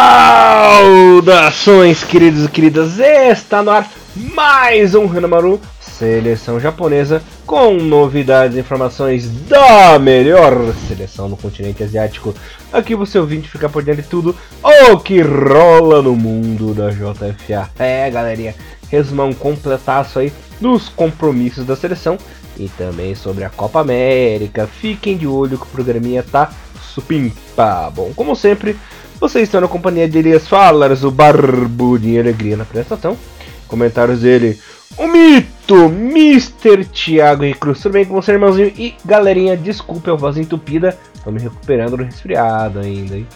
Saudações, queridos e queridas! Está no ar mais um Hanamaru Seleção Japonesa com novidades e informações da melhor seleção no continente asiático. Aqui você ouvinte fica por dentro de tudo o que rola no mundo da JFA. É, galerinha, resumão completaço aí dos compromissos da seleção e também sobre a Copa América. Fiquem de olho que o programinha tá supimpa. Bom, como sempre, vocês estão na companhia de Elias Falas, o Barbudinho Alegria na apresentação. Comentários dele, o mito, Mr. Thiago Recruz. Tudo bem com você, irmãozinho? E galerinha, desculpe a voz entupida, tô me recuperando do resfriado ainda, hein?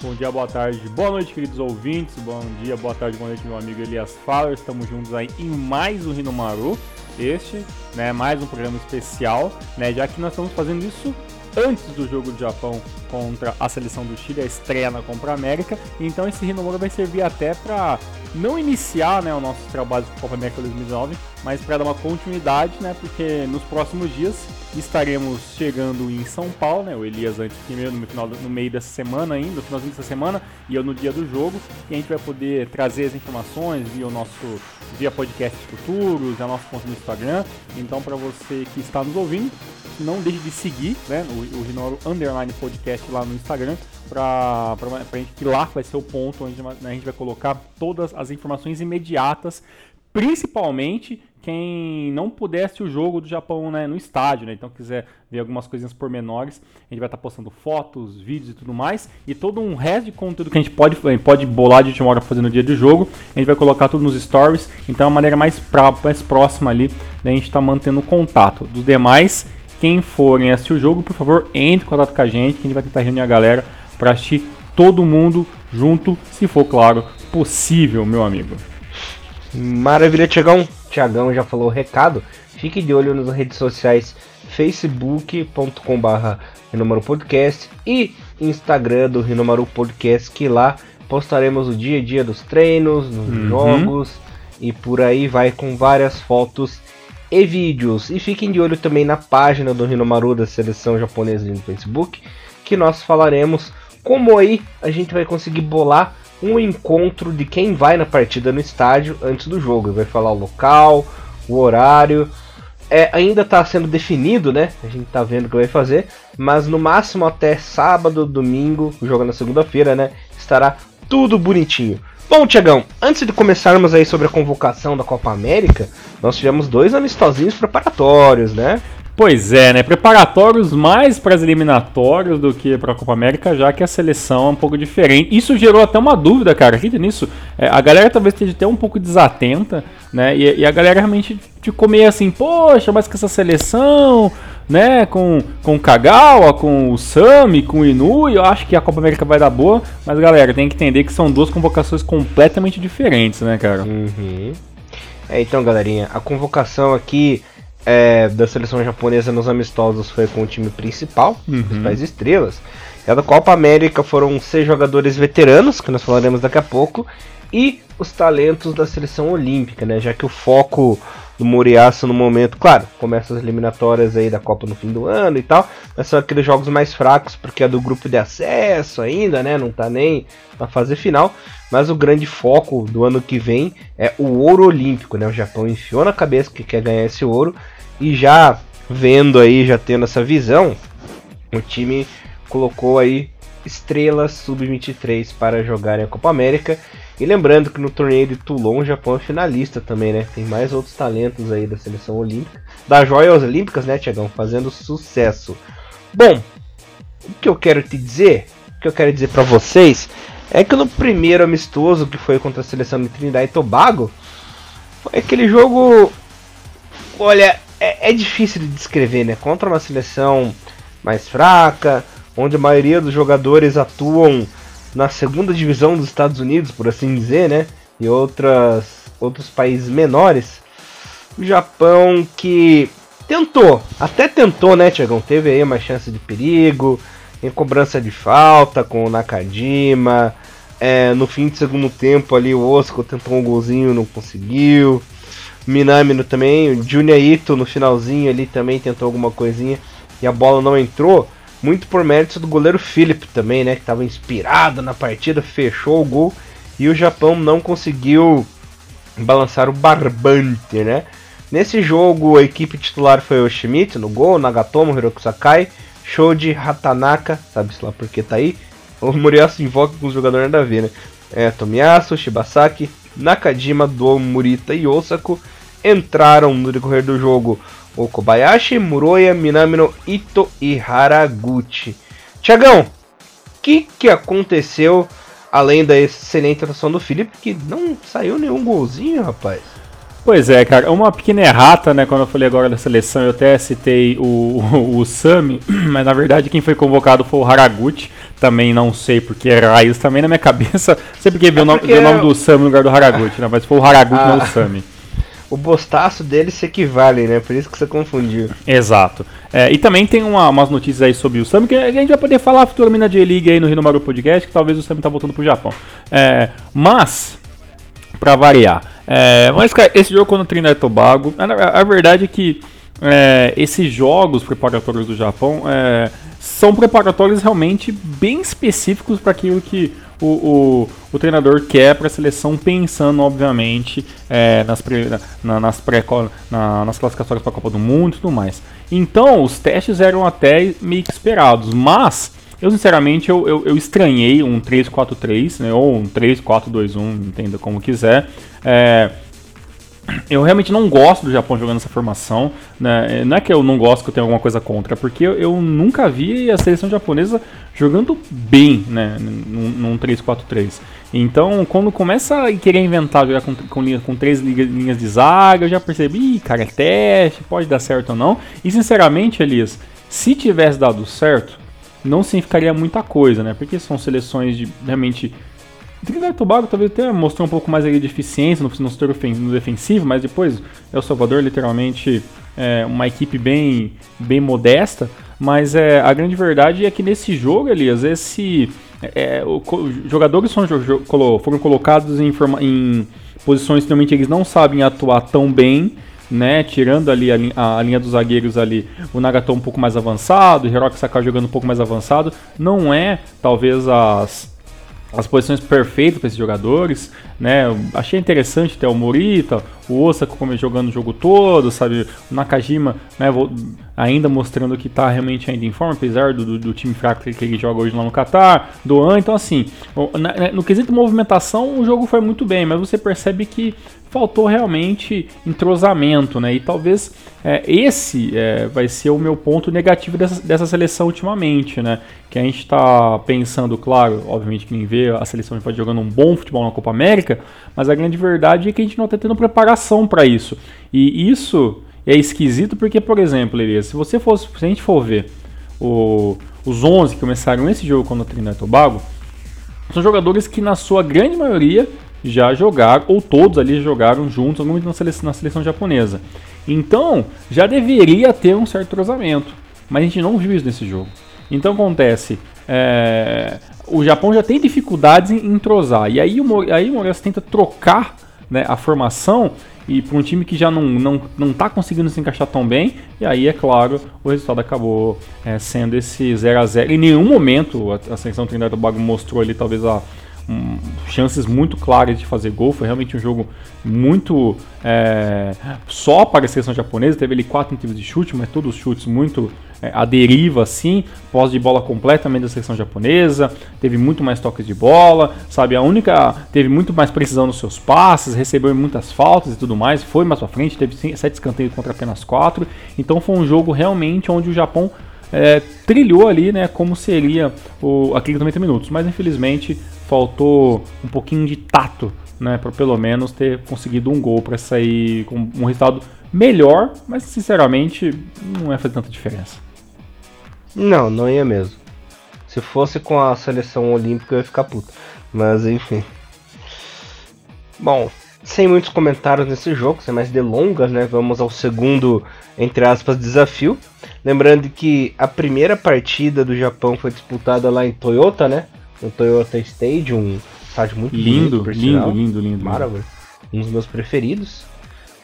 Bom dia, boa tarde, boa noite, queridos ouvintes. Bom dia, boa tarde, boa noite, meu amigo Elias Fowler. Estamos juntos aí em mais um Rinomaru. Este, né, mais um programa especial, né, já que nós estamos fazendo isso antes do jogo do Japão contra a seleção do Chile, a estreia na Copa América. Então esse Rinomoura vai servir até para não iniciar né, o nosso trabalho com a Copa América 2019, mas para dar uma continuidade, né, porque nos próximos dias estaremos chegando em São Paulo, né, o Elias antes primeiro no, final, no meio dessa semana ainda, no finalzinho dessa semana, e eu no dia do jogo, e a gente vai poder trazer as informações via o nosso via podcasts futuros, o nosso conta no Instagram. Então para você que está nos ouvindo, não deixe de seguir né, o, o Rinoro Underline Podcast lá no Instagram, para a gente que lá vai ser o ponto onde né, a gente vai colocar todas as informações imediatas, principalmente quem não pudesse o jogo do Japão né, no estádio, né? Então quiser ver algumas coisinhas pormenores, a gente vai estar tá postando fotos, vídeos e tudo mais, e todo um resto de conteúdo que a gente pode, pode bolar de última hora fazer no dia de jogo, a gente vai colocar tudo nos stories, então é uma maneira mais, pra, mais próxima ali da gente estar tá mantendo contato. Dos demais, quem forem assistir o jogo, por favor, entre em contato com a gente, que a gente vai tentar reunir a galera para assistir todo mundo junto, se for, claro, possível, meu amigo. Maravilha, Tiagão. Tiagão já falou o recado. Fique de olho nas redes sociais facebook.com.br Rinomaru Podcast e Instagram do Rinomaru Podcast, que lá postaremos o dia a dia dos treinos, dos uhum. jogos e por aí vai com várias fotos e vídeos. E fiquem de olho também na página do Rinomaru da seleção japonesa no Facebook, que nós falaremos como aí a gente vai conseguir bolar um encontro de quem vai na partida no estádio antes do jogo. Vai falar o local, o horário. É, ainda está sendo definido, né? A gente está vendo o que vai fazer, mas no máximo até sábado, domingo, jogo na segunda-feira, né? Estará tudo bonitinho. Bom, Tiagão, antes de começarmos aí sobre a convocação da Copa América, nós tivemos dois amistosinhos preparatórios, né? Pois é, né? Preparatórios mais para as eliminatórias do que para a Copa América, já que a seleção é um pouco diferente. Isso gerou até uma dúvida, cara. Acredita nisso? É, a galera talvez esteja até um pouco desatenta, né? E, e, a galera realmente ficou meio assim, poxa, mas com essa seleção, né? Com, com o Kagawa, com o Sami, com o Inu, eu acho que a Copa América vai dar boa. Mas galera, tem que entender que são duas convocações completamente diferentes, né, cara? Uhum. É, então, galerinha, a convocação aqui é, da seleção japonesa nos amistosos foi com o time principal, uhum. as estrelas. E a da Copa América foram seis jogadores veteranos, que nós falaremos daqui a pouco, e os talentos da seleção olímpica, né? Já que o foco do Moriaço no momento, claro, começa as eliminatórias aí da Copa no fim do ano e tal, mas são aqueles jogos mais fracos porque é do grupo de acesso ainda, né? Não tá nem na fase final, mas o grande foco do ano que vem é o ouro olímpico, né? O Japão enfiou na cabeça que quer ganhar esse ouro e já vendo aí, já tendo essa visão, o time colocou aí estrelas sub-23 para jogarem a Copa América e lembrando que no torneio de Toulon o Japão é finalista também, né? Tem mais outros talentos aí da seleção olímpica, das joias olímpicas, né, Tiagão? Fazendo sucesso. Bom, o que eu quero te dizer, o que eu quero dizer para vocês, é que no primeiro amistoso que foi contra a seleção de Trinidad e Tobago, foi aquele jogo. Olha, é, é difícil de descrever, né? Contra uma seleção mais fraca, onde a maioria dos jogadores atuam na segunda divisão dos Estados Unidos, por assim dizer, né? E outras, outros países menores. O Japão que tentou, até tentou, né, Tiagão? Teve aí uma chance de perigo, em cobrança de falta com o Nakajima. É, no fim do segundo tempo ali o Oscar tentou um golzinho, não conseguiu. Minamino também, o Junya Ito no finalzinho ali também tentou alguma coisinha e a bola não entrou. Muito por mérito do goleiro Philip também, né? Que estava inspirado na partida, fechou o gol e o Japão não conseguiu balançar o barbante, né? Nesse jogo, a equipe titular foi o Schmidt no gol, Nagatomo, Hiroki Sakai, Shoji Hatanaka, sabe-se lá porque tá aí. O Muriaço invoca com os jogadores nada a ver, né? É, Tomiyasu, Shibasaki, Nakajima, Do, Murita e Osako entraram no decorrer do jogo o Kobayashi, Muroya, Minamino, Ito e Haraguchi. Tiagão, o que, que aconteceu além da excelente atuação do Felipe, que não saiu nenhum golzinho, rapaz? Pois é, cara, uma pequena errata, né? Quando eu falei agora da seleção, eu até citei o, o, o Sami, mas na verdade quem foi convocado foi o Haraguchi. Também não sei porque era isso também na minha cabeça. Sei porque viu é porque... o nome do Sami no lugar do Haraguchi, né? Mas foi o Haraguchi, ah. não o Sami o bostaço deles se equivalem, né? Por isso que você confundiu. Exato. É, e também tem uma, umas notícias aí sobre o Sam, que a gente vai poder falar futuramente na J-League aí no Rinomaru Podcast, que talvez o Sam tá voltando pro Japão. É, mas, pra variar, é, mas cara, esse jogo contra o Trinidad e Tobago, a, a, verdade é que é, esses jogos preparatórios do Japão é, são preparatórios realmente bem específicos para aquilo que o, o, o treinador quer para a seleção, pensando, obviamente, é, nas, pré, na, nas, pré, na, nas classificatórias para a Copa do Mundo e tudo mais. Então, os testes eram até meio que esperados, mas eu, sinceramente, eu, eu, eu estranhei um 3-4-3, né, ou um 3-4-2-1, entenda como quiser. É, eu realmente não gosto do Japão jogando essa formação. Né? Não é que eu não gosto que eu tenho alguma coisa contra, é porque eu, eu nunca vi a seleção japonesa jogando bem né? num, num 3-4-3. Então, quando começa a querer inventar jogar com, com, com três linhas de zaga, eu já percebi, cara, é teste, pode dar certo ou não. E sinceramente, Elias, se tivesse dado certo, não significaria muita coisa, né? Porque são seleções de realmente Trinidad e Tobago talvez até mostrou um pouco mais de eficiência no, no no defensivo, mas depois El Salvador literalmente é uma equipe bem, bem modesta. Mas é, a grande verdade é que nesse jogo, Elias, esse, é, o, jogadores são, foram colocados em, em posições que normalmente eles não sabem atuar tão bem, né? Tirando ali a, a, linha dos zagueiros ali, o Nagato um pouco mais avançado, o Hiroki Sakai jogando um pouco mais avançado, não é talvez as as posições perfeitas para esses jogadores, né? achei interessante ter o Morita, o Osaka como jogando o jogo todo, sabe? O Nakajima, né? Ainda mostrando que está realmente ainda em forma, apesar do, do, do time fraco que ele joga hoje lá no Qatar, do An. Então, assim, no, no quesito movimentação, o jogo foi muito bem, mas você percebe que faltou realmente entrosamento, né? E talvez é, esse é, vai ser o meu ponto negativo dessa, dessa seleção ultimamente, né? Que a gente está pensando, claro, obviamente que nem vê a seleção pode jogando um bom futebol na Copa América, mas a grande verdade é que a gente não está tendo preparação para isso. E isso é esquisito porque, por exemplo, Elias, se você fosse, se a gente for ver o, os 11 que começaram esse jogo contra o Trinidad e Tobago, são jogadores que na sua grande maioria já jogaram, ou todos ali jogaram juntos, muito na seleção, na seleção japonesa. Então, já deveria ter um certo entrosamento, mas a gente não viu isso nesse jogo. Então acontece, é, o Japão já tem dificuldades em entrosar, e aí o, aí o Moraes tenta trocar né, a formação e para um time que já não não não está conseguindo se encaixar tão bem e aí é claro o resultado acabou é, sendo esse 0 a 0 em nenhum momento a, a seleção Trinidad e Tobago mostrou ali talvez a chances muito claras de fazer gol. Foi realmente um jogo muito é, só para a seleção japonesa. Teve ali quatro tentativas de chute, mas todos os chutes muito é, a deriva assim, pós de bola completamente da seleção japonesa. Teve muito mais toques de bola, sabe? A única teve muito mais precisão nos seus passes, recebeu muitas faltas e tudo mais. Foi mais para frente, teve sete escanteios contra apenas quatro. Então foi um jogo realmente onde o Japão é, trilhou ali, né, como seria o, aqueles 90 minutos. Mas infelizmente faltou um pouquinho de tato, né, para pelo menos ter conseguido um gol para sair com um resultado melhor, mas sinceramente não ia fazer tanta diferença. Não, não ia mesmo. Se fosse com a seleção olímpica eu ia ficar puto. Mas enfim. Bom, sem muitos comentários nesse jogo, sem mais delongas, né? Vamos ao segundo, entre aspas, desafio. Lembrando que a primeira partida do Japão foi disputada lá em Toyota, né? No Toyota Stadium, um estádio muito lindo, bonito, lindo, lindo, lindo, lindo, Maravilha. Um dos meus preferidos.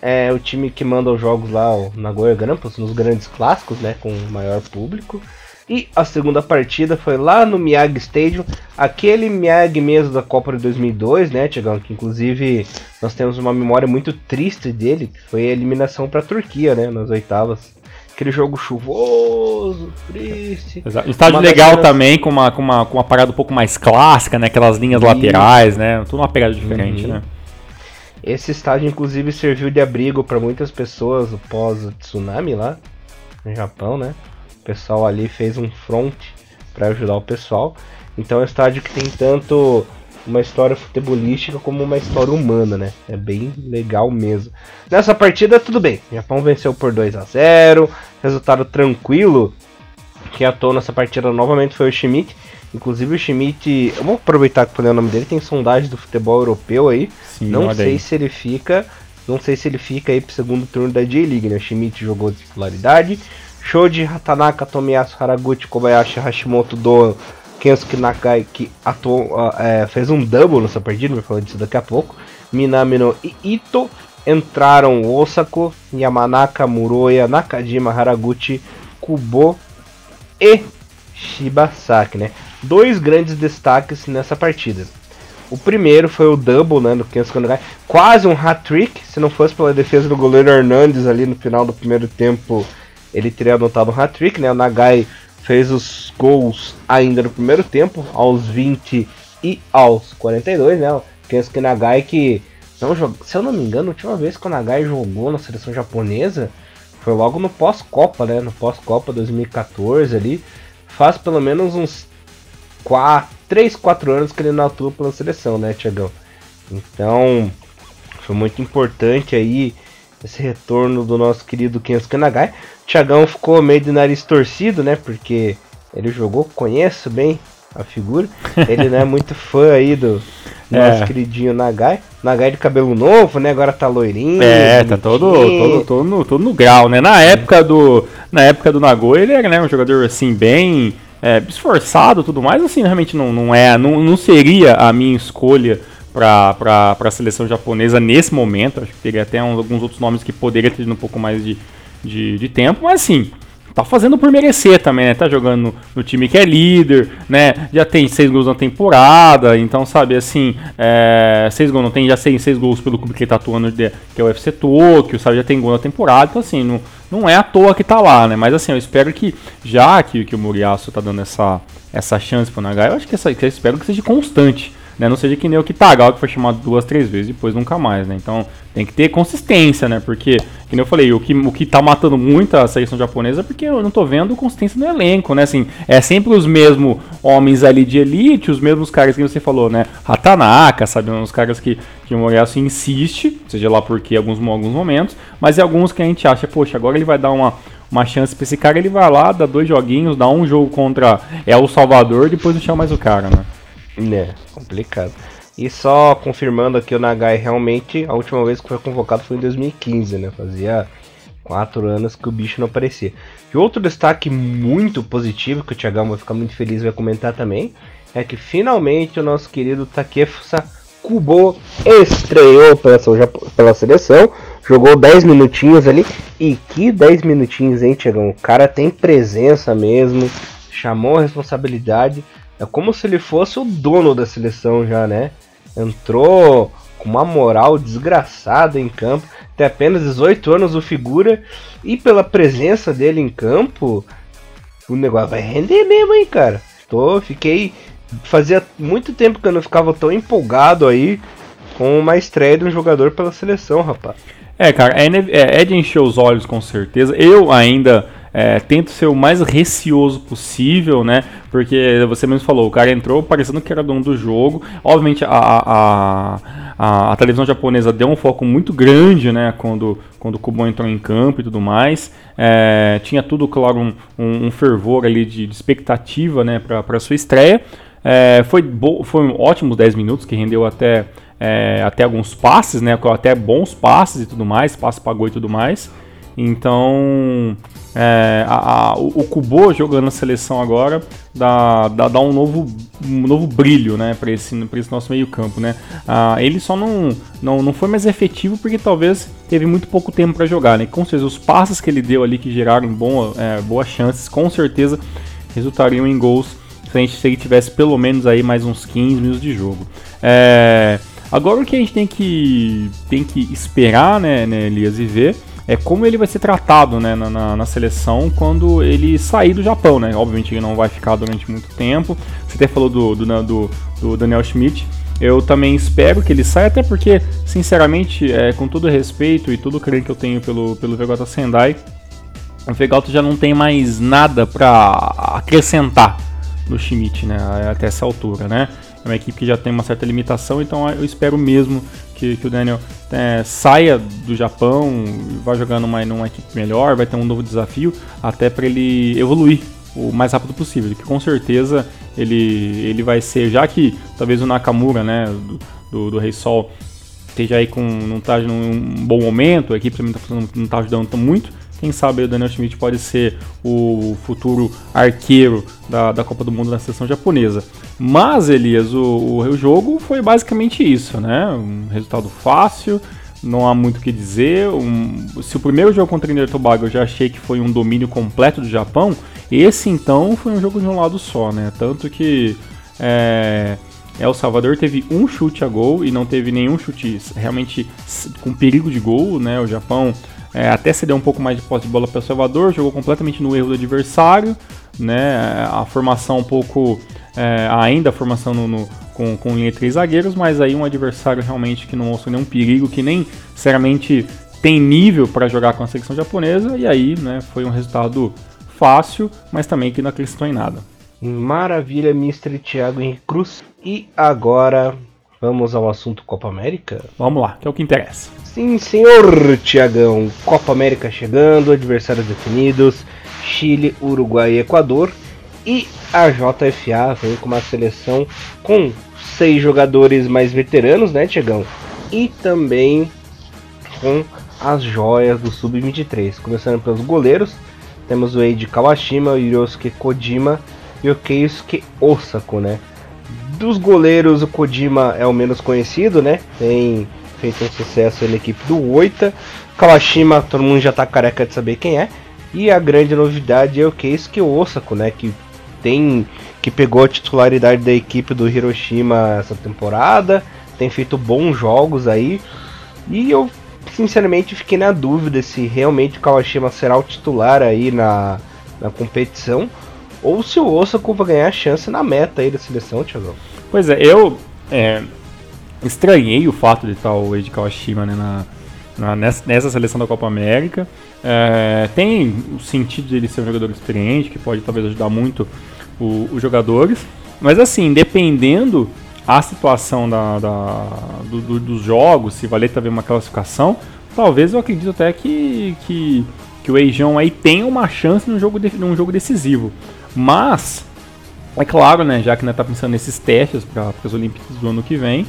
É o time que manda os jogos lá, o Nagoya Grampus, nos grandes clássicos, né, com o maior público. E a segunda partida foi lá no Miyagi Stadium, aquele Miyagi mesmo da Copa de 2002, né, Tiagão? Que inclusive nós temos uma memória muito triste dele, que foi a eliminação para a Turquia, né, nas oitavas. Aquele jogo chuvoso, triste. Exato. Um estádio legal cenas... também, com uma, com, uma, com uma parada um pouco mais clássica, né? Aquelas linhas e... laterais, né? Tudo uma pegada diferente, uhum. né? Esse estádio, inclusive, serviu de abrigo para muitas pessoas pós tsunami lá no Japão, né? O pessoal ali fez um front para ajudar o pessoal. Então é um estádio que tem tanto uma história futebolística como uma história humana, né? É bem legal mesmo. Nessa partida, tudo bem. O Japão venceu por 2 a 0 resultado tranquilo. Quem atuou nessa partida novamente foi o Schmidt. Inclusive o Schmidt, eu vou aproveitar que falei o nome dele, tem sondagem do futebol europeu aí. Sim, não sei aí. se ele fica, não sei se ele fica aí pro segundo turno da J-League, né? O Schmidt jogou de titularidade. Shoji Hatanaka, Tomiyasu Haraguchi, Kobayashi, Hashimoto, Do Kensuke Nakai, que atuou, é, fez um double nessa partida, vou falar disso daqui a pouco. Minamino e Ito entraram Osako, Yamanaka, Muroya, Nakajima, Haraguchi, Kubo e Shibasaki, né? Dois grandes destaques nessa partida. O primeiro foi o double, né, do Kensuke Nagai, quase um hat-trick, se não fosse pela defesa do goleiro Hernandes ali no final do primeiro tempo, ele teria anotado um hat-trick, né? O Nagai fez os gols ainda no primeiro tempo, aos 20 e aos 42, né? O Kensuke Nagai que, não, se eu não me engano, a última vez que o Nagai jogou na seleção japonesa foi logo no pós-Copa, né? No pós-Copa 2014 ali. Faz pelo menos uns 4, 3, 4 anos que ele não atua pela seleção, né, Tiagão? Então, foi muito importante aí esse retorno do nosso querido Kensuke Nagai. Tiagão ficou meio de nariz torcido, né? Porque ele jogou, conheço bem a figura. Ele não é muito fã aí do nosso é. queridinho Nagai. Nagai de cabelo novo, né? Agora tá loirinho. É, tá todo, todo, todo, no, todo no grau, né? Na época do, na época do Nagoi, ele era né, um jogador assim, bem é, esforçado tudo mais. Assim, realmente não, não é, não, não seria a minha escolha para a seleção japonesa nesse momento. Acho que teria até uns, alguns outros nomes que poderia ter um pouco mais de, de, de, tempo, mas assim. Tá fazendo por merecer também, né? Tá jogando no, no, time que é líder, né? Já tem seis gols na temporada, então, sabe, assim, é, seis gols não tem, já tem seis gols pelo clube que ele tá atuando, de, que é o UFC Tokyo, sabe? Já tem gol na temporada, então, assim, não, não é à toa que tá lá, né? Mas, assim, eu espero que, já que, que o Muriaço tá dando essa, essa chance pro Nagai, eu acho que essa, eu espero que seja constante né? Não seja que nem o Kitagal, que foi chamado duas, três vezes depois nunca mais, né? Então tem que ter consistência, né? Porque, que nem eu falei, o que, o que tá matando muito a seleção japonesa é porque eu não tô vendo consistência no elenco, né? Assim, é sempre os mesmos homens ali de elite, os mesmos caras que você falou, né? Hatanaka, sabe? Os caras que, que o Moriaço insiste, seja lá porque alguns, alguns momentos, mas é alguns que a gente acha, poxa, agora ele vai dar uma uma chance pra esse cara, ele vai lá, dá dois joguinhos, dá um jogo contra o Salvador, depois não chama mais o cara, né? É, complicado. E só confirmando aqui o Nagai, realmente, a última vez que foi convocado foi em 2015, né? Fazia quatro anos que o bicho não aparecia. E outro destaque muito positivo, que o Thiagão vai ficar muito feliz vai comentar também, é que finalmente o nosso querido Takefusa Kubo estreou pela, pela seleção, jogou 10 minutinhos ali, e que 10 minutinhos, hein, Thiagão? O cara tem presença mesmo, chamou a responsabilidade, é como se ele fosse o dono da seleção já, né? Entrou com uma moral desgraçada em campo. Tem apenas 18 anos o figura. E pela presença dele em campo, o negócio vai render mesmo, hein, cara. Tô, fiquei. Fazia muito tempo que eu não ficava tão empolgado aí com uma estreia de um jogador pela seleção, rapaz. É, cara, é, é, é de encher os olhos com certeza. Eu ainda é, tento ser o mais receoso possível, né? Porque você mesmo falou, o cara entrou parecendo que era dono do jogo. Obviamente a, a, a, a televisão japonesa deu um foco muito grande, né? Quando, quando o Kubo entrou em campo e tudo mais. É, tinha tudo, claro, um, um, um fervor ali de, de expectativa, né? Para sua estreia. É, foi, foi um ótimos 10 minutos que rendeu até, é, até alguns passes, né? Até bons passes e tudo mais, passe pagou e tudo mais. Então, é, a, a, o Kubo jogando na seleção agora dá, dá, dá um, novo, um novo brilho né, para esse, esse nosso meio-campo. Né? Ah, ele só não, não, não foi mais efetivo porque talvez teve muito pouco tempo para jogar. Né? Com certeza, os passes que ele deu ali que geraram bom, é, boas chances, com certeza resultariam em gols se, a gente, se ele tivesse pelo menos aí mais uns 15 minutos de jogo. É, agora o que a gente tem que, tem que esperar, né, né, Elias, e ver é como ele vai ser tratado né, na, na, na, seleção quando ele sair do Japão, né? Obviamente ele não vai ficar durante muito tempo. Você até falou do, do, do, do Daniel Schmidt. Eu também espero que ele saia, até porque, sinceramente, é, com todo respeito e todo o que eu tenho pelo, pelo Vegeta Sendai, o Vegeta já não tem mais nada para acrescentar no Schmidt, né? Até essa altura, né? É uma equipe que já tem uma certa limitação, então eu espero mesmo que, que o Daniel é, saia do Japão, vá jogando numa, numa equipe melhor, vai ter um novo desafio, até para ele evoluir o mais rápido possível, que com certeza ele, ele vai ser, já que talvez o Nakamura, né, do, do, do Rei Sol, esteja aí com, não está num bom momento, a equipe também tá, não está ajudando muito, quem sabe o Daniel Schmidt pode ser o futuro arqueiro da, da Copa do Mundo na seleção japonesa. Mas, Elias, o, o, jogo foi basicamente isso, né? Um resultado fácil, não há muito o que dizer. Um, se o primeiro jogo contra o Trinidad Tobago eu já achei que foi um domínio completo do Japão, esse então foi um jogo de um lado só, né? Tanto que é, El Salvador teve um chute a gol e não teve nenhum chute realmente com perigo de gol, né? O Japão é, até cedeu um pouco mais de posse de bola para o Salvador, jogou completamente no erro do adversário, né? A formação um pouco. É, ainda a formação no, no, com, com linha de três zagueiros, mas aí um adversário realmente que não mostrou nenhum perigo, que nem sinceramente tem nível para jogar com a seleção japonesa, e aí né, foi um resultado fácil, mas também que não acrescentou em nada. Maravilha, Mr. Thiago Henrique Cruz. E agora vamos ao assunto Copa América? Vamos lá, que é o que interessa. Sim, senhor Tiagão. Copa América chegando, adversários definidos: Chile, Uruguai e Equador. E a JFA vem com uma seleção com seis jogadores mais veteranos, né, Tiagão? E também com as joias do Sub-23. Começando pelos goleiros, temos o Eiji Kawashima, o Hirosuke Kojima e o Keisuke Osako, né? Dos goleiros, o Kojima é o menos conhecido, né? Tem feito um sucesso na equipe do Oita. Kawashima, todo mundo já tá careca de saber quem é. E a grande novidade é o Keisuke Osako, né, que tem que pegou a titularidade da equipe do Hiroshima essa temporada, tem feito bons jogos aí. E eu sinceramente fiquei na dúvida se realmente o Kawashima será o titular aí na, na competição ou se o Osako vai ganhar chance na meta aí da seleção, Thiago. Pois é, eu é, estranhei o fato de estar o Eiji Kawashima né, na, na, nessa, nessa, seleção da Copa América. É, tem o sentido de ele ser um jogador experiente, que pode talvez ajudar muito o, os jogadores. Mas assim, dependendo a situação da, da do, do, dos jogos, se valer também uma classificação, talvez eu acredito até que, que, que o Eijão aí tenha uma chance num jogo, de, num jogo decisivo. Mas, é claro, né, já que está pensando nesses testes para as Olimpíadas do ano que vem,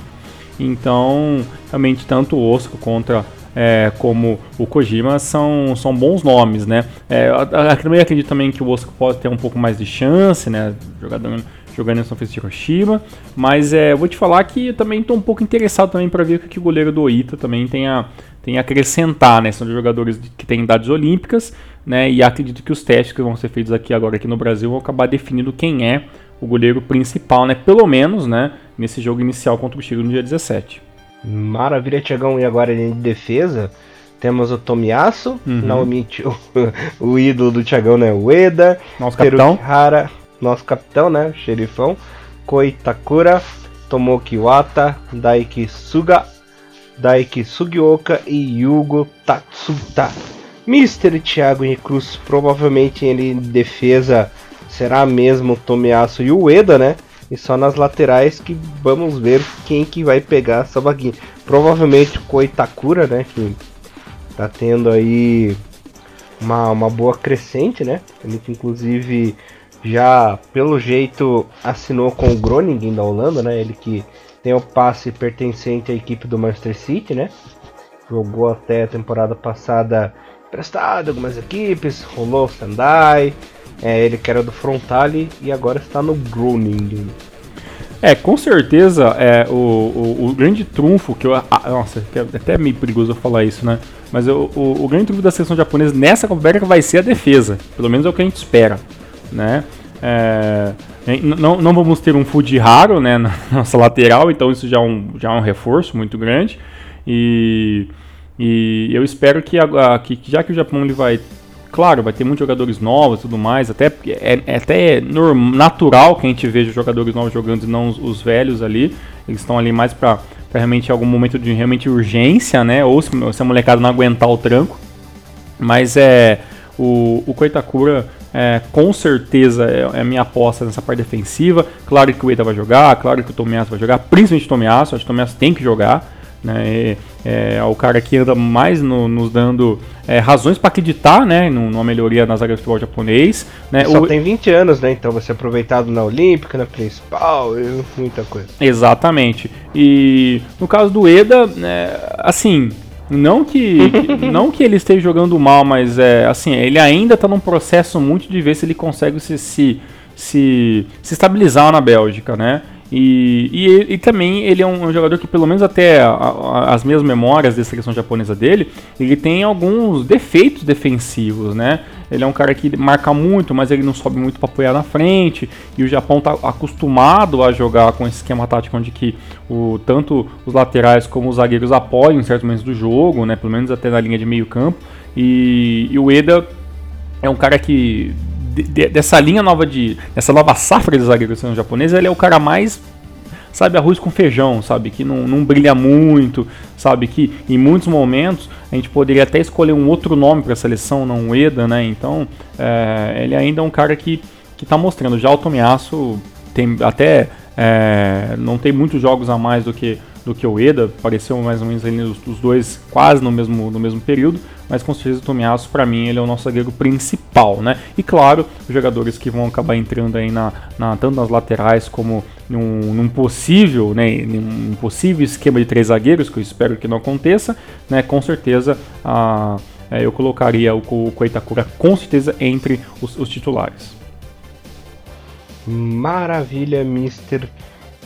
então, realmente, tanto o Oscar contra é, como o Kojima são, são bons nomes, né? É, eu, acredito também que o Oscar pode ter um pouco mais de chance, né? Jogador, jogando em São Francisco de Hiroshima, mas é, vou te falar que eu também estou um pouco interessado também para ver o que o goleiro do Oita também tem a, tem a acrescentar, né? São jogadores que têm idades olímpicas, né? E acredito que os testes que vão ser feitos aqui agora aqui no Brasil vão acabar definindo quem é o goleiro principal, né? Pelo menos, né? Nesse jogo inicial contra o Chile no dia 17. Maravilha, Tiagão. E agora em defesa, temos o Tomiasso, uhum. Naomi, o, o ídolo do Tiagão, né? O Eda, nosso capitão. Hara, nosso capitão, né? O xerifão. Koitakura, Tomoki Wata, Daiki Suga, Daiki Sugioka e Yugo Tatsuta. Mr. Thiago Cruz, provavelmente ele em defesa será mesmo Tomiasso e o Ueda, né? E só nas laterais que vamos ver quem que vai pegar essa vaguinha. Provavelmente o Koitakura, né? Que tá tendo aí uma, uma boa crescente, né? Ele que inclusive já, pelo jeito, assinou com o Groningen da Holanda, né? Ele que tem o passe pertencente à equipe do Manchester City, né? Jogou até a temporada passada emprestado algumas equipes, rolou o Sandai, é, ele que era do Frontale e agora está no Groningen. É, com certeza é, o, o, o grande trunfo que eu. Ah, nossa, é até meio perigoso falar isso, né? Mas o, o, o grande trunfo da seleção japonesa nessa Copa América vai ser a defesa. Pelo menos é o que a gente espera, né? É, não, não vamos ter um food raro né, na nossa lateral, então isso já é um, já é um reforço muito grande. E, e eu espero que, que já que o Japão ele vai claro, vai ter muitos jogadores novos e tudo mais, até é, é até natural que a gente veja jogadores novos jogando e não os, os velhos ali. Eles estão ali mais para realmente algum momento de realmente urgência, né? Ou se, se a molecada não aguentar o tranco. Mas é o, o Koitakura é, com certeza é, é, a minha aposta nessa parte defensiva. Claro que o Eita vai jogar, claro que o Tomiasso vai jogar, principalmente o Tomiasso, acho que o Tomiasso tem que jogar. Né? É, é, o cara que anda mais no, nos dando é, razões para acreditar né, numa melhoria nas áreas de futebol japonês. Né? Só o... tem 20 anos, né? Então você é aproveitado na Olímpica, na principal, muita coisa. Exatamente. E no caso do Eda, né, assim, não que, que, não que ele esteja jogando mal, mas é assim, ele ainda está num processo muito de ver se ele consegue se, se, se, se estabilizar na Bélgica, né? E, e, e, também ele é um, jogador que, pelo menos até a, a, as minhas memórias da seleção japonesa dele, ele tem alguns defeitos defensivos, né? Ele é um cara que marca muito, mas ele não sobe muito para apoiar na frente. E o Japão está acostumado a jogar com esse esquema tático onde que o, tanto os laterais como os zagueiros apoiam em certos momentos do jogo, né? Pelo menos até na linha de meio campo. E, e o Eda é um cara que de, dessa linha nova de. dessa nova safra de zagueiros japoneses, ele é o cara mais. Sabe, arroz com feijão, sabe? Que não, não brilha muito, sabe? Que em muitos momentos a gente poderia até escolher um outro nome para a seleção, não o Eda, né? Então, é, ele ainda é um cara que, que tá mostrando. Já o Tomiasso tem até. É, não tem muitos jogos a mais do que do que o Eda, apareceu mais ou menos ali os, os dois quase no mesmo, no mesmo período, mas com certeza o Tomiasso, para mim, ele é o nosso zagueiro principal, né? E claro, os jogadores que vão acabar entrando aí na, na tanto nas laterais como num, num possível, né, num possível esquema de três zagueiros, que eu espero que não aconteça, né? Com certeza a, é, eu colocaria o, o Koitakura com certeza entre os, os titulares. Maravilha, Mr.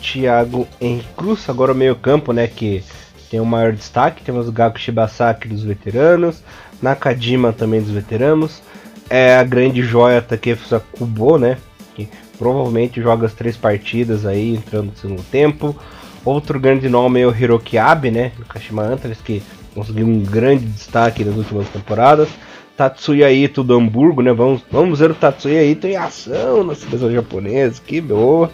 Thiago Henrique Cruz, agora o meio campo, né, que tem o maior destaque, temos o Gaku Shibasaki dos veteranos, Nakajima também dos veteranos, é a grande joia Takefusa Kubo, né, que provavelmente joga as três partidas aí, entrando no segundo tempo, outro grande nome é o Hiroki Abe, né, do Kashima Antlers, que conseguiu um grande destaque nas últimas temporadas, Tatsuya Ito do Hamburgo, né? Vamos, vamos ver o Tatsuya Ito em ação na seleção japonesa, que boa.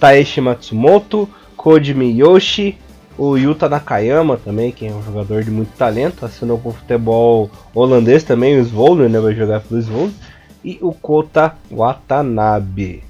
Taeshi Matsumoto, Koji Miyoshi, o Yuta Nakayama também, que é um jogador de muito talento, assinou com o futebol holandês também, o Zvolder, né, vai jogar pelo Zvolder, e o Kota Watanabe.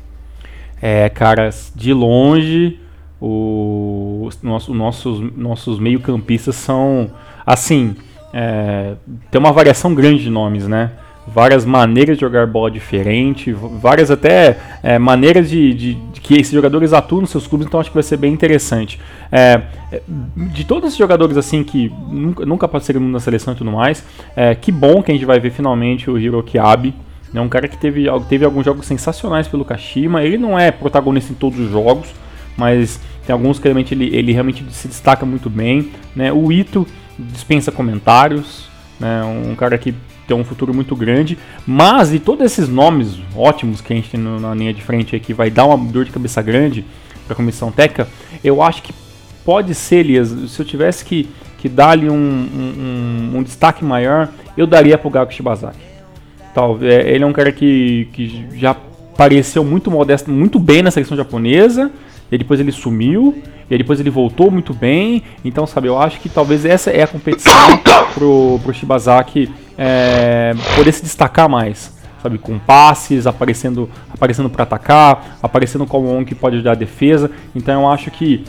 É, caras, de longe, os nossos, nossos, nossos meio-campistas são, assim, é, tem uma variação grande de nomes, né? Várias maneiras de jogar bola diferente, várias até é, maneiras de, de, de, que esses jogadores atuam nos seus clubes, então acho que vai ser bem interessante. É, é de todos esses jogadores assim que nunca, nunca passaram na seleção e tudo mais, é, que bom que a gente vai ver finalmente o Hiroki Abe, é um cara que teve, teve alguns jogos sensacionais pelo Kashima, ele não é protagonista em todos os jogos, mas tem alguns que realmente ele, ele realmente se destaca muito bem, né? O Ito dispensa comentários, né? Um cara que tem um futuro muito grande. Mas de todos esses nomes ótimos que a gente tem na linha de frente aqui, vai dar uma dor de cabeça grande para a comissão técnica, eu acho que pode ser, Elias, se eu tivesse que, que dar ali um, um, um destaque maior, eu daria para o Gaku Shibazaki. Talvez, é, ele é um cara que, que já pareceu muito modesto, muito bem na seleção japonesa, e depois ele sumiu, e depois ele voltou muito bem. Então, sabe, eu acho que talvez essa é a competição pro, pro Shibazaki é, poder se destacar mais. Sabe, com passes, aparecendo aparecendo para atacar, aparecendo como um que pode ajudar a defesa. Então eu acho que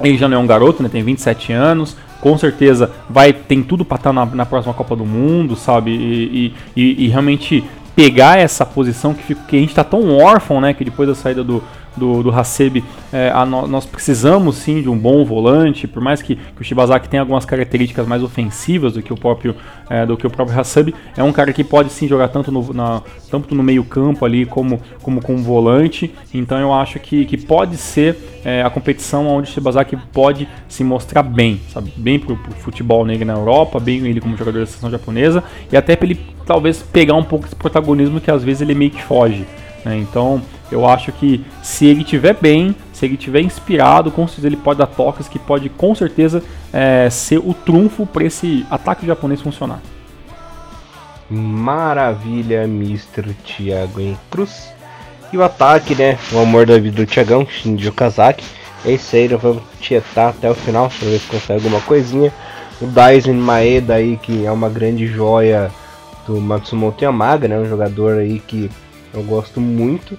ele já não é um garoto, né? Tem 27 anos, com certeza vai tem tudo para estar tá na, na, próxima Copa do Mundo, sabe? E, e, e, realmente pegar essa posição que, fica, que a gente está tão órfão, né? Que depois da saída do, do, do Hasebe, é, nós precisamos sim de um bom volante, por mais que, que o Shibazaki tenha algumas características mais ofensivas do que o próprio, é, do que o próprio Hasebe, é um cara que pode sim jogar tanto no, na, tanto no meio campo ali como, como com volante, então eu acho que, que pode ser é, a competição onde o Shibazaki pode se mostrar bem, sabe? bem pro, futebol negro na Europa, bem ele como jogador da seleção japonesa, e até para ele talvez pegar um pouco esse protagonismo que às vezes ele meio que foge. Né? Então, eu acho que se ele tiver bem, se ele tiver inspirado, com certeza ele pode dar toques que pode com certeza é, ser o trunfo para esse ataque japonês funcionar. Maravilha, Mr. Thiago Cruz. E o ataque, né? O amor da vida do Thiagão, Shinji Okazaki. É isso aí, nós vamos tietar até o final para ver se consegue alguma coisinha. O Daisen Maeda aí, que é uma grande joia do Matsumoto Yamaga, né? Um jogador aí que eu gosto muito.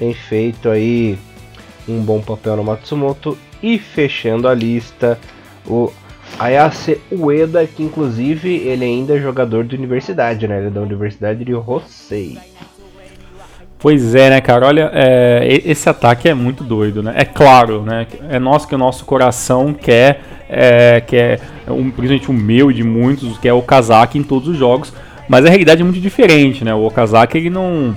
Tem feito aí um bom papel no Matsumoto. E fechando a lista, o Ayase Ueda, que inclusive ele ainda é jogador de universidade, né? Ele é da Universidade de Hosei. Pois é, né, cara? Olha, é, esse ataque é muito doido, né? É claro, né? É nosso que o nosso coração quer, é, quer um, principalmente o meu de muitos, que é o Kazaki em todos os jogos. Mas a realidade é muito diferente, né? O Okazaki, ele não...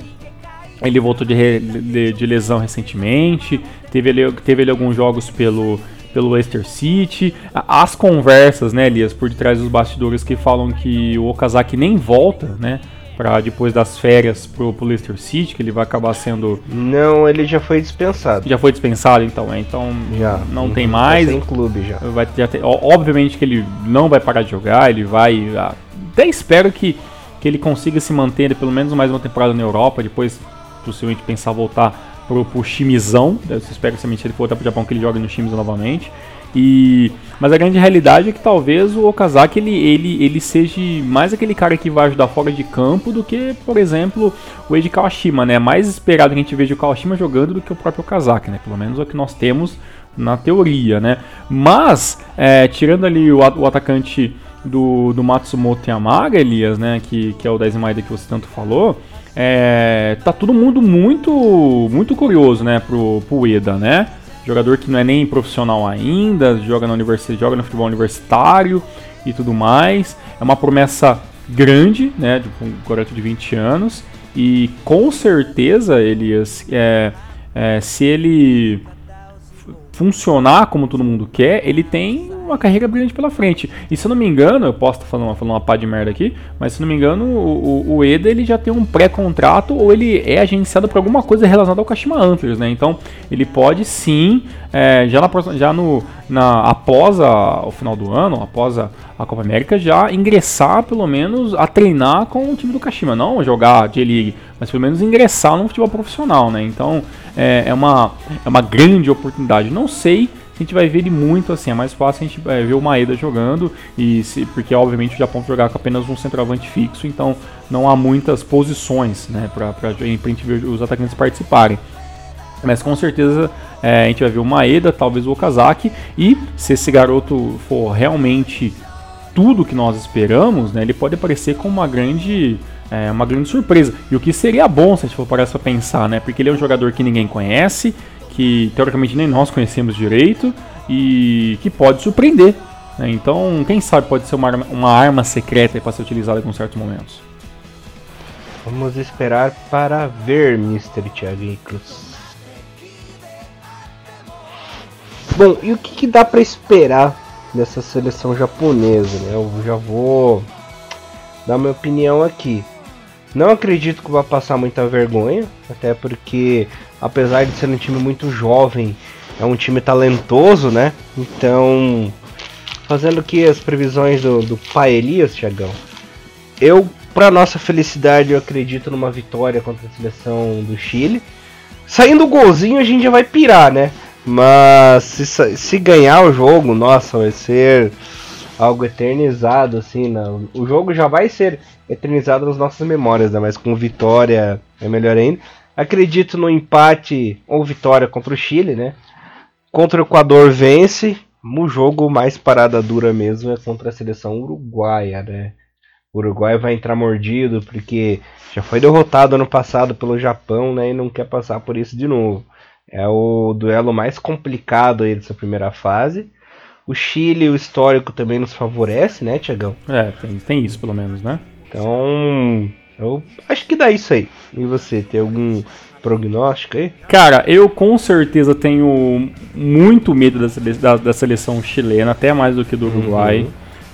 Ele voltou de, de, de lesão recentemente, teve teve alguns jogos pelo, pelo Leicester City. As conversas, né, Elias, por detrás dos bastidores que falam que o Okazaki nem volta, né? para depois das férias pro, pro Leicester City, que ele vai acabar sendo. Não, ele já foi dispensado. Já foi dispensado, então, é. Então já. não tem mais. Tem clube já. Vai, já ter, obviamente que ele não vai parar de jogar, ele vai. Ah, até espero que, que ele consiga se manter pelo menos mais uma temporada na Europa, depois possivelmente pensar voltar pro, pro Chimizão. Eu espero que se ele for voltar pro Japão que ele jogue no Chimizão novamente. E mas a grande realidade é que talvez o Okazaki ele, ele, ele seja mais aquele cara que vai ajudar fora de campo do que, por exemplo, o Eiji Kawashima, né? É mais esperado que a gente veja o Kawashima jogando do que o próprio Okazaki, né? Pelo menos é o que nós temos na teoria, né? Mas, é, tirando ali o, o atacante do, do Matsumoto Yamaga, Elias, né? Que, que é o 10 Maida que você tanto falou, é, tá todo mundo muito muito curioso, né? Pro, pro Eda, né? jogador que não é nem profissional ainda, joga na universidade, joga no futebol universitário e tudo mais. É uma promessa grande, né, de um garoto de 20 anos e com certeza Elias, é, é, se ele funcionar como todo mundo quer, ele tem uma carreira brilhante pela frente. E se eu não me engano, eu posso estar falando uma, falando uma pá de merda aqui, mas se eu não me engano, o, o, Eda ele já tem um pré-contrato ou ele é agenciado por alguma coisa relacionada ao Kashima Antlers, né? Então ele pode sim, é, já, na, já no, na, após a, o final do ano, após a, a Copa América, já ingressar pelo menos a treinar com o time do Kashima, não jogar J-League, mas pelo menos ingressar no futebol profissional, né? Então é, é, uma, é uma grande oportunidade. Não sei a gente vai ver ele muito assim. É mais fácil a gente é, ver o Maeda jogando, e se, porque obviamente o Japão jogar com apenas um centroavante fixo, então não há muitas posições né, para a gente ver os atacantes participarem. Mas com certeza é, a gente vai ver o Maeda, talvez o Okazaki, e se esse garoto for realmente tudo que nós esperamos, né, ele pode aparecer como uma grande é, uma grande surpresa. E o que seria bom se a gente for parar para pensar, né? Porque ele é um jogador que ninguém conhece, que teoricamente nem nós conhecemos direito e que pode surpreender. Né? Então, quem sabe pode ser uma arma, uma arma secreta para ser utilizada em certos momentos. Vamos esperar para ver, Mr. Thiago. Bom, e o que, que dá para esperar dessa seleção japonesa? Né? Eu já vou dar minha opinião aqui. Não acredito que vai passar muita vergonha, até porque apesar de ser um time muito jovem, é um time talentoso, né? Então, fazendo aqui as previsões do, do pai Elias, Thiagão, eu, para nossa felicidade, eu acredito numa vitória contra a seleção do Chile. Saindo o golzinho, a gente já vai pirar, né? Mas se, se ganhar o jogo, nossa, vai ser algo eternizado, assim, não. O jogo já vai ser eternizado nas nossas memórias, né? Mas com vitória é melhor ainda. Acredito no empate ou vitória contra o Chile, né? Contra o Equador vence. O jogo mais parada dura mesmo é contra a seleção uruguaia, né? O Uruguai vai entrar mordido porque já foi derrotado ano passado pelo Japão, né? E não quer passar por isso de novo. É o duelo mais complicado aí dessa primeira fase. O Chile, o histórico também nos favorece, né, Tiagão? É, tem, tem isso pelo menos, né? Então, eu acho que dá isso aí. E você, tem algum prognóstico aí? Cara, eu com certeza tenho muito medo da, da, da seleção chilena, até mais do que do Uruguai. Uhum.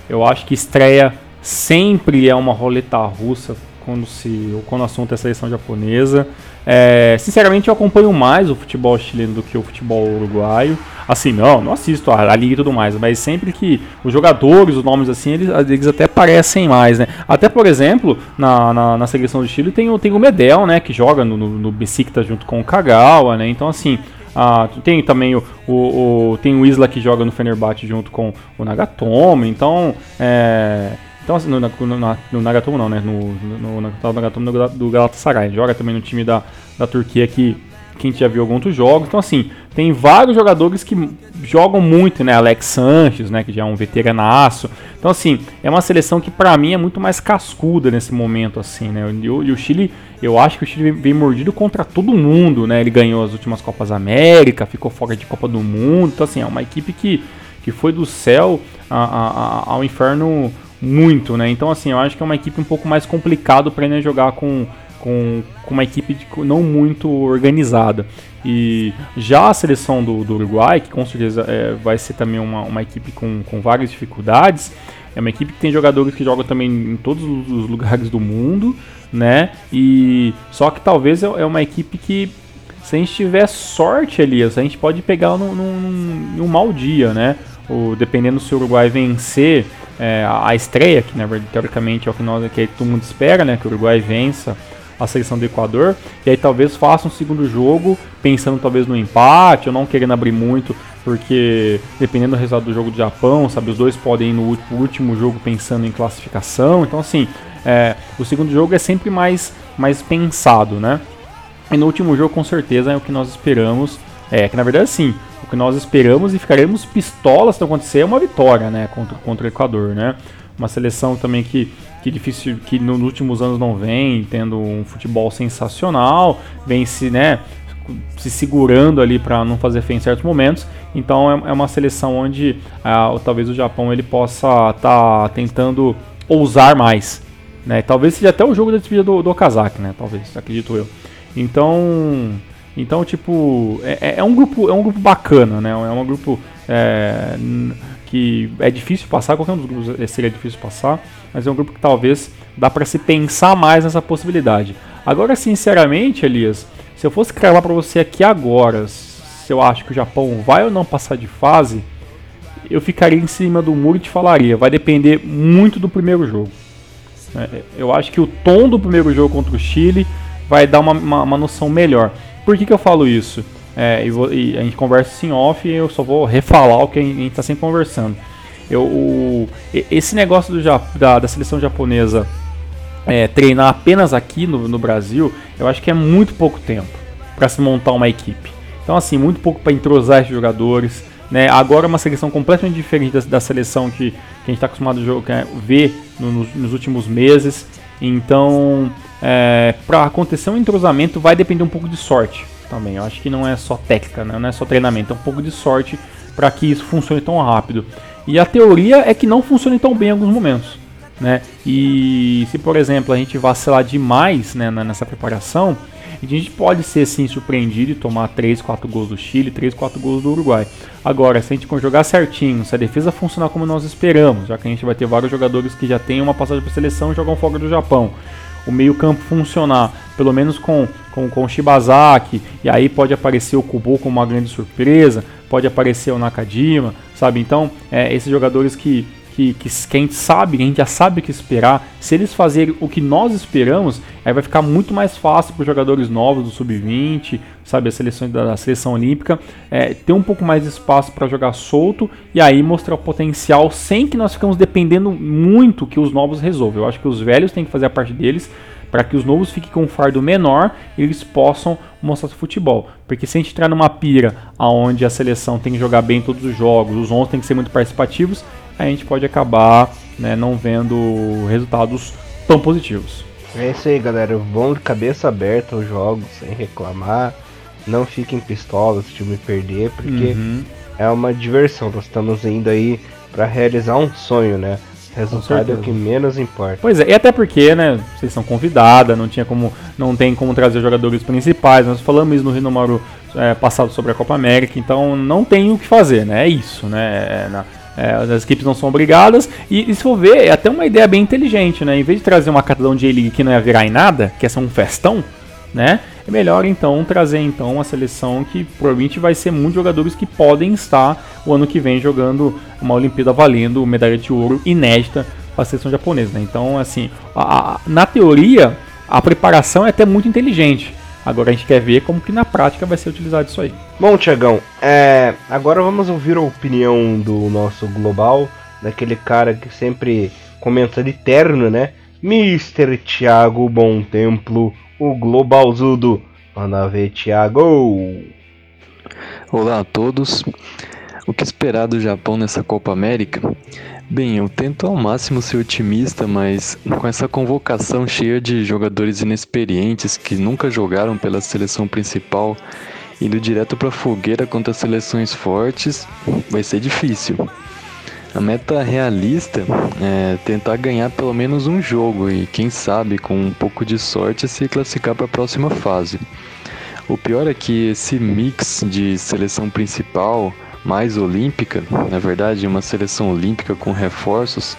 Eu acho que estreia sempre é uma roleta russa quando, se, quando o assunto é seleção japonesa. É, sinceramente, eu acompanho mais o futebol chileno do que o futebol uruguaio. Assim, não, não assisto a, a liga e tudo mais, mas sempre que os jogadores, os nomes assim, eles, eles até parecem mais, né? Até, por exemplo, na, na, na seleção do Chile tem, tem o Medel, né, que joga no, no, no Besiktas junto com o Kagawa, né? Então, assim, ah, tem também o, o, o, tem o Isla que joga no Fenerbahçe junto com o Nagatomo. Então, é, então assim, no, no, no, Nagatomo não, né? No, no, no Nagatomo do Galatasaray. Joga também no time da, da Turquia que, que a gente já viu alguns outros jogos. Então, assim, tem vários jogadores que jogam muito, né? Alex Sanches, né? Que já é um veteranaço. Então, assim, é uma seleção que para mim é muito mais cascuda nesse momento, assim, né? E o, Chile eu acho que o Chile vem mordido contra todo mundo, né? Ele ganhou as últimas Copas América, ficou fora de Copa do Mundo. Então, assim, é uma equipe que, que foi do céu a, a, ao inferno muito, né? Então, assim, eu acho que é uma equipe um pouco mais complicado para ele jogar com, com, com, uma equipe de, não muito organizada. E já a seleção do, do Uruguai, que com certeza é, vai ser também uma, uma equipe com, com várias dificuldades, é uma equipe que tem jogadores que jogam também em todos os lugares do mundo, né? E só que talvez é, é uma equipe que se a gente tiver sorte, Elias, a gente pode pegar num, num, num mau dia, né? O, dependendo se o Uruguai vencer é, a estreia, que na verdade teoricamente é o que, nós, que todo mundo espera, né? Que o Uruguai vença a seleção do Equador, e aí talvez faça um segundo jogo, pensando talvez no empate, ou não querendo abrir muito, porque dependendo do resultado do jogo do Japão, sabe, os dois podem ir no último jogo pensando em classificação, então assim, é, o segundo jogo é sempre mais, mais pensado, né? E no último jogo, com certeza, é o que nós esperamos. É, que na verdade, sim, o que nós esperamos e ficaremos pistolas se acontecer é uma vitória, né? Contra, contra o Equador, né? Uma seleção também que, que difícil, que nos últimos anos não vem tendo um futebol sensacional, vem se, né? se segurando ali para não fazer feio em certos momentos. Então é, é uma seleção onde ah, talvez o Japão ele possa estar tá tentando ousar mais. Né? Talvez seja até o jogo da despedida do, do Okazaki, né? Talvez, acredito eu. Então, então tipo, é, é, é um grupo, é um grupo bacana, né? É um grupo é, que é difícil passar, qualquer um dos grupos seria difícil passar, mas é um grupo que talvez dá para se pensar mais nessa possibilidade. Agora, sinceramente, Elias, se eu fosse cravar para você aqui agora, se eu acho que o Japão vai ou não passar de fase, eu ficaria em cima do muro e te falaria, vai depender muito do primeiro jogo. É, eu acho que o tom do primeiro jogo contra o Chile vai dar uma, uma, uma noção melhor. Por que, que eu falo isso? É, e, vou, e a gente conversa assim off e eu só vou refalar o que a gente está sempre conversando. Eu, o, esse negócio do, da, da seleção japonesa é, treinar apenas aqui no, no Brasil, eu acho que é muito pouco tempo para se montar uma equipe. Então, assim, muito pouco para entrosar esses jogadores. Né? Agora é uma seleção completamente diferente da, da seleção que, que a gente está acostumado a jogar, ver no, nos, nos últimos meses. Então, é, para acontecer um entrosamento vai depender um pouco de sorte também. Eu acho que não é só técnica, né? não é só treinamento, é um pouco de sorte para que isso funcione tão rápido. E a teoria é que não funcione tão bem em alguns momentos. Né? E se, por exemplo, a gente vacilar demais né, nessa preparação, a gente pode ser sim surpreendido e tomar 3, 4 gols do Chile, 3, 4 gols do Uruguai. Agora, se a gente jogar certinho, se a defesa funcionar como nós esperamos, já que a gente vai ter vários jogadores que já têm uma passagem para seleção e jogam fora do Japão, o meio-campo funcionar, pelo menos com, com, com o Shibazaki, e aí pode aparecer o Kubo como uma grande surpresa, pode aparecer o Nakajima, sabe? Então, é, esses jogadores que que, que, que, a gente sabe, que a gente já sabe o que esperar, se eles fazerem o que nós esperamos, aí vai ficar muito mais fácil para os jogadores novos do Sub-20, sabe, a seleção da, seleção olímpica, é, ter um pouco mais de espaço para jogar solto e aí mostrar o potencial sem que nós ficamos dependendo muito que os novos resolvam. Eu acho que os velhos têm que fazer a parte deles para que os novos fiquem com um fardo menor e eles possam mostrar seu futebol. Porque se a gente entrar numa pira onde a seleção tem que jogar bem todos os jogos, os 11 têm que ser muito participativos, a gente pode acabar né, não vendo resultados tão positivos. É isso aí, galera. Vão de cabeça aberta os jogos, sem reclamar. Não fiquem pistolas se o time perder, porque uhum. é uma diversão. Nós estamos indo aí para realizar um sonho, né? Resultado é o que menos importa. Pois é, e até porque, né, vocês são convidadas, não tinha como, não tem como trazer jogadores principais. Nós falamos isso no Rinomaru é, passado sobre a Copa América, então não tem o que fazer, né? É isso, né? É, na, É, as equipes não são obrigadas. E, e, se for ver, é até uma ideia bem inteligente, né? Em vez de trazer uma catadão de A-League que não ia virar em nada, que ia ser um festão, né? É melhor então trazer então uma seleção que provavelmente vai ser muitos jogadores que podem estar o ano que vem jogando uma Olimpíada valendo medalha de ouro inédita para a seleção japonesa. Né? Então, assim, a, a, na teoria, a preparação é até muito inteligente. Agora a gente quer ver como que na prática vai ser utilizado isso aí. Bom, Tiagão, é, agora vamos ouvir a opinião do nosso global, daquele cara que sempre comenta de terno, né? Mr. Thiago Bom Templo, o Globalzudo. Manda ver, Thiago! Olá a todos. O que esperar do Japão nessa Copa América? Bem, eu tento ao máximo ser otimista, mas com essa convocação cheia de jogadores inexperientes que nunca jogaram pela seleção principal, indo direto para a fogueira contra seleções fortes, vai ser difícil. A meta realista é tentar ganhar pelo menos um jogo e, quem sabe, com um pouco de sorte, se classificar para a próxima fase. O pior é que esse mix de seleção principal mais olímpica, na verdade, uma seleção olímpica com reforços,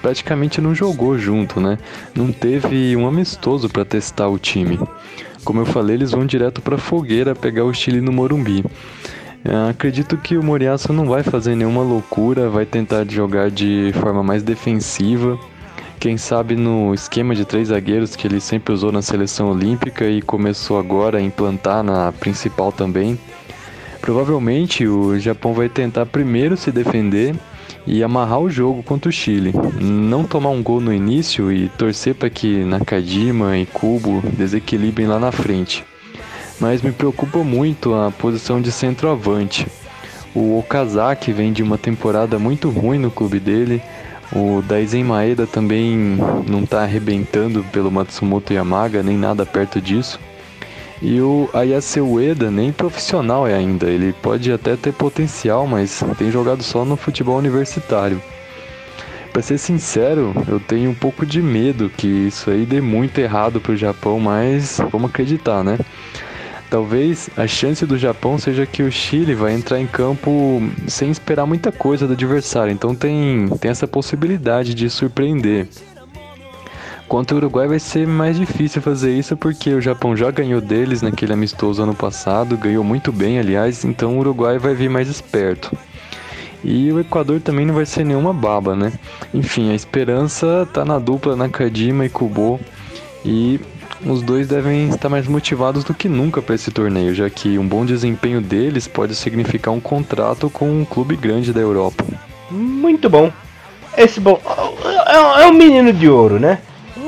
praticamente não jogou junto, né? Não teve um amistoso para testar o time. Como eu falei, eles vão direto para fogueira pegar o Chile no Morumbi. Eu acredito que o Moriaço não vai fazer nenhuma loucura, vai tentar jogar de forma mais defensiva. Quem sabe no esquema de três zagueiros que ele sempre usou na seleção olímpica e começou agora a implantar na principal também. Provavelmente o Japão vai tentar primeiro se defender e amarrar o jogo contra o Chile. Não tomar um gol no início e torcer para que Nakajima e Kubo desequilibrem lá na frente. Mas me preocupa muito a posição de centroavante. O Okazaki vem de uma temporada muito ruim no clube dele. O Daisen Maeda também não está arrebentando pelo Matsumoto Yamaga, nem nada perto disso. E o Ayase Ueda nem profissional é ainda. Ele pode até ter potencial, mas tem jogado só no futebol universitário. Para ser sincero, eu tenho um pouco de medo que isso aí dê muito errado para o Japão, mas vamos acreditar, né? Talvez a chance do Japão seja que o Chile vai entrar em campo sem esperar muita coisa do adversário, então tem, tem essa possibilidade de surpreender. Contra o Uruguai vai ser mais difícil fazer isso porque o Japão já ganhou deles naquele amistoso ano passado, ganhou muito bem, aliás, então o Uruguai vai vir mais esperto. E o Equador também não vai ser nenhuma baba, né? Enfim, a esperança tá na dupla Nakajima e Kubo e os dois devem estar mais motivados do que nunca para esse torneio, já que um bom desempenho deles pode significar um contrato com um clube grande da Europa. Muito bom. Esse bom é, é um menino de ouro, né?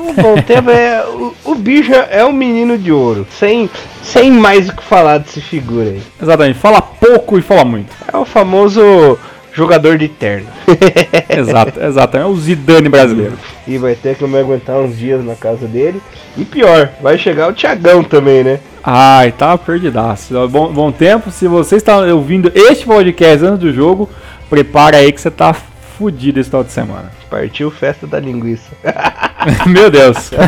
O bom tempo é. O, o bicho é um menino de ouro. Sem, sem mais o que falar desse figura aí. Exatamente, fala pouco e fala muito. É o famoso jogador de terno. exato, exato. É o Zidane brasileiro. E vai ter que me aguentar uns dias na casa dele. E pior, vai chegar o Thiagão também, né? Ai, tá perdidaço. Bom, bom tempo. Se você está ouvindo este podcast antes do jogo, prepara aí que você tá fudido esse final de semana. Partiu festa da linguiça. Meu Deus.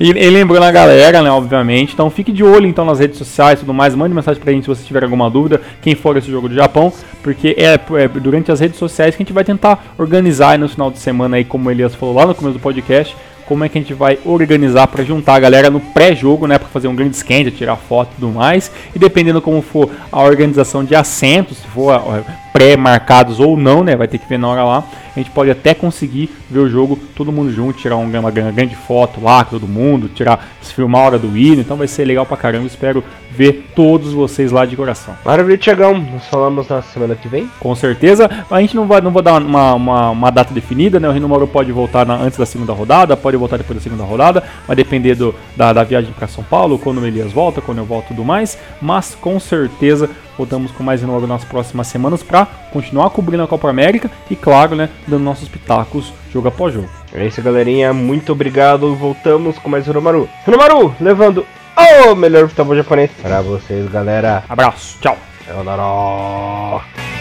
e, e, lembrando a galera, né, obviamente. Então fique de olho então nas redes sociais e tudo mais. Mande mensagem pra gente se você tiver alguma dúvida. Quem for esse jogo do Japão. Porque é, é durante as redes sociais que a gente vai tentar organizar no final de semana aí, como o Elias falou lá no começo do podcast como é que a gente vai organizar para juntar a galera no pré-jogo, né, para fazer um grande scan, tirar foto e tudo mais. E dependendo como for a organização de assentos, se for pré-marcados ou não, né, vai ter que ver na hora lá. A gente pode até conseguir ver o jogo todo mundo junto, tirar uma, grande foto lá com todo mundo, tirar, filmar a hora do hino. Então vai ser legal pra caramba. Espero ver todos vocês lá de coração. Maravilha, Tiagão. Nós falamos na semana que vem? Com certeza. A gente não vai, não vai dar uma, uma, uma data definida, né? O Rino Moro pode voltar na, antes da segunda rodada, pode voltar depois da segunda rodada. Vai depender do, da, da viagem para São Paulo, quando o Elias volta, quando eu volto e tudo mais. Mas com certeza Voltamos com mais novo nas próximas semanas para continuar cobrindo a Copa América e, claro, né, dando nossos pitacos jogo após jogo. É isso, galerinha. Muito obrigado. Voltamos com mais Hiromaru. Hiromaru, levando o melhor futebol japonês para vocês, galera. Abraço. Tchau. Sayonara.